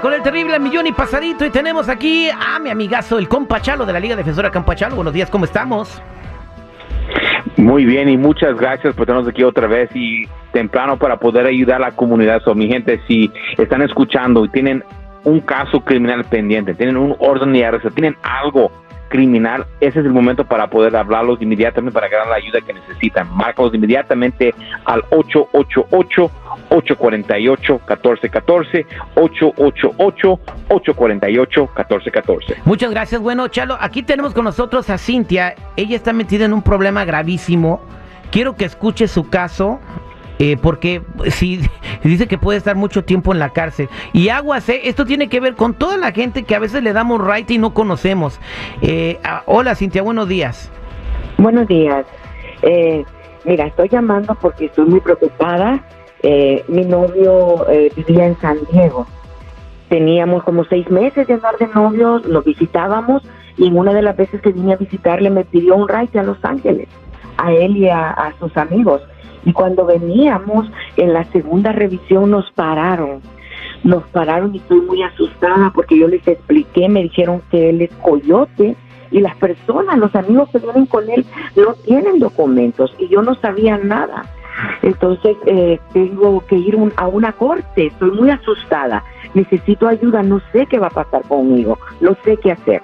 con el terrible millón y pasadito y tenemos aquí a mi amigazo, el compa Chalo de la Liga Defensora Campachalo. Buenos días, ¿cómo estamos? Muy bien y muchas gracias por tenernos aquí otra vez y temprano para poder ayudar a la comunidad. So, mi gente, si están escuchando y tienen un caso criminal pendiente, tienen un orden de arresto, tienen algo criminal, ese es el momento para poder hablarlos inmediatamente para ganar la ayuda que necesitan. Márcalos inmediatamente al 888 848-1414, 888-848-1414. Muchas gracias. Bueno, Chalo, aquí tenemos con nosotros a Cintia. Ella está metida en un problema gravísimo. Quiero que escuche su caso. Eh, porque si dice que puede estar mucho tiempo en la cárcel. Y aguas, eh, esto tiene que ver con toda la gente que a veces le damos right y no conocemos. Eh, hola Cintia, buenos días. Buenos días. mira, estoy llamando porque estoy muy preocupada eh, mi novio eh, vivía en San Diego. Teníamos como seis meses de andar de novios, lo visitábamos y en una de las veces que vine a visitarle me pidió un ride a Los Ángeles, a él y a, sus amigos. Y cuando veníamos en la segunda revisión nos pararon nos pararon y estoy muy asustada porque yo les expliqué, me dijeron que él es coyote y las personas, los amigos que vienen con él no tienen documentos y yo no sabía nada. Entonces eh, tengo que ir a una corte, estoy muy asustada, necesito ayuda, no sé qué va a pasar conmigo, no sé qué hacer.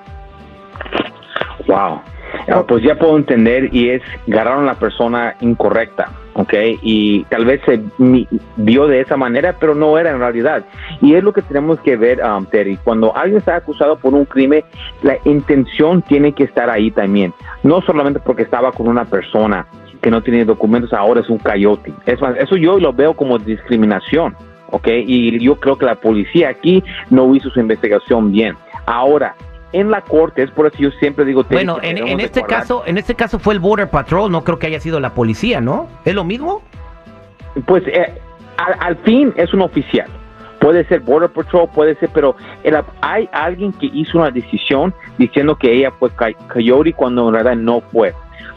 Wow, ah, pues ya puedo entender y es agarraron a la persona incorrecta, ¿ok? Y tal vez se vio de esa manera, pero no era en realidad. Y es lo que tenemos que ver, um, Terry. Cuando alguien está acusado por un crimen, la intención tiene que estar ahí también. No solamente porque estaba con una persona, que no tiene documentos ahora es un coyote. Es eso yo lo veo como discriminación, ¿ok? Y yo creo que la policía aquí no hizo su investigación bien. Ahora, en la corte, es por eso yo siempre digo... Bueno, en, este caso, en este caso fue el Border Patrol, no creo que haya sido la policía, ¿no? ¿Es lo mismo? Pues eh, al, fin es un oficial. Puede ser Border Patrol, puede ser, pero hay alguien que hizo una decisión diciendo que ella fue coyote cuando en realidad no fue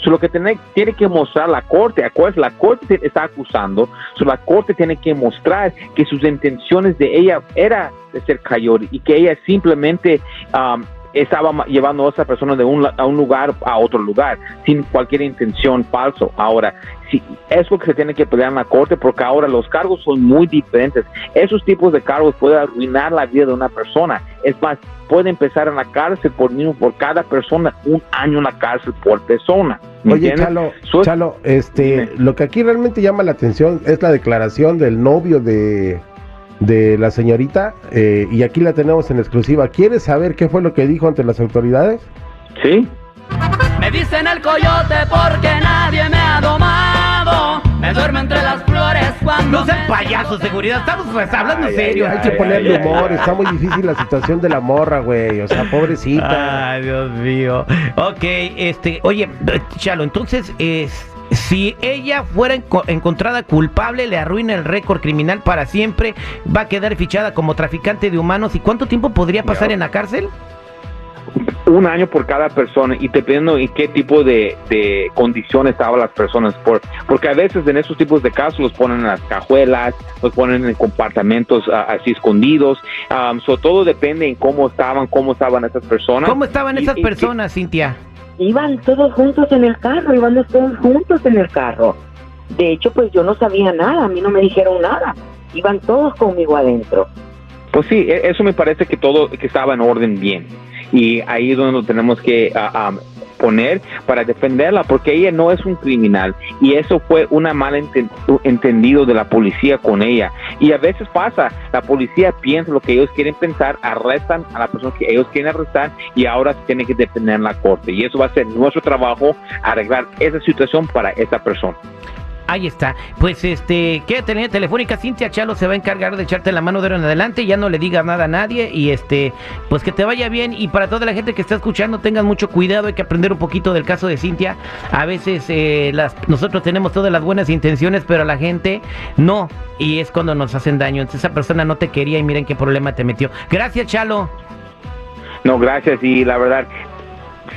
lo que tiene, tiene que mostrar la corte, acuérdense, la corte está acusando, so, la corte tiene que mostrar que sus intenciones de ella era de ser coyote y que ella simplemente um, estaba llevando a esa persona de un, a un lugar a otro lugar sin cualquier intención falso. Ahora, si es lo que se tiene que pelear en la corte porque ahora los cargos son muy diferentes. Esos tipos de cargos pueden arruinar la vida de una persona. Es más, puede empezar en la cárcel por por cada persona, un año en la cárcel por persona. Oye, Chalo, Chalo, este, lo que aquí realmente llama la atención es la declaración del novio de de la señorita eh, y aquí la tenemos en exclusiva. ¿Quieres saber qué fue lo que dijo ante las autoridades? Sí. Me dicen el coyote porque nadie me ha domado. Me duermo entre las flores cuando. No sean payasos, seguridad. Estamos pues, hablando en serio. hay que ponerle humor. Está muy difícil la situación de la morra, güey. O sea, pobrecita. Ay, Dios mío. Ok, este. Oye, Chalo, entonces es si ella fuera encontrada culpable, le arruina el récord criminal para siempre, va a quedar fichada como traficante de humanos. ¿Y cuánto tiempo podría pasar en la cárcel? un año por cada persona y dependiendo en qué tipo de, condiciones estaban las personas, por, porque a veces en esos tipos de casos los ponen en las cajuelas, los ponen en compartimentos así escondidos, um, todo depende en cómo estaban, cómo estaban esas personas. ¿Cómo estaban esas personas, Cintia? Iban todos juntos en el carro, iban todos juntos en el carro. De hecho, pues yo no sabía nada, a mí no me dijeron nada, iban todos conmigo adentro. Pues sí, e-, eso me parece que todo, que estaba en orden bien. Y ahí es donde tenemos que ah, ah, poner para defenderla, porque ella no es un criminal y eso fue una mal entendido de la policía con ella. Y a veces pasa, la policía piensa lo que ellos quieren pensar, arrestan a la persona que ellos quieren arrestar y ahora se tiene que defender en la corte. Y eso va a ser nuestro trabajo, arreglar esa situación para esa persona. Ahí está. Pues este, quédate en telefónica. Cintia Chalo se va a encargar de echarte la mano de ahora en adelante. Ya no le digas nada a nadie. Y este, pues que te vaya bien. Y para toda la gente que está escuchando, tengan mucho cuidado. Hay que aprender un poquito del caso de Cintia. A veces eh, las, nosotros tenemos todas las buenas intenciones, pero la gente no. Y es cuando nos hacen daño. Entonces esa persona no te quería y miren qué problema te metió. Gracias, Chalo. No, gracias. Y la verdad,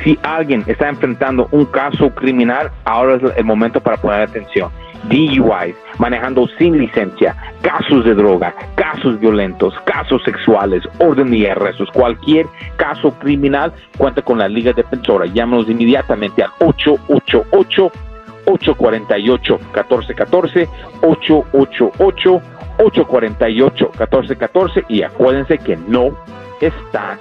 si alguien está enfrentando un caso criminal, ahora es el momento para poner atención. DUIs, manejando sin licencia, casos de droga, casos violentos, casos sexuales, orden de arrestos, cualquier caso criminal, cuenta con la Liga Defensora. Llámanos inmediatamente al 888 848 1414 888 848 1414 y acuérdense que no están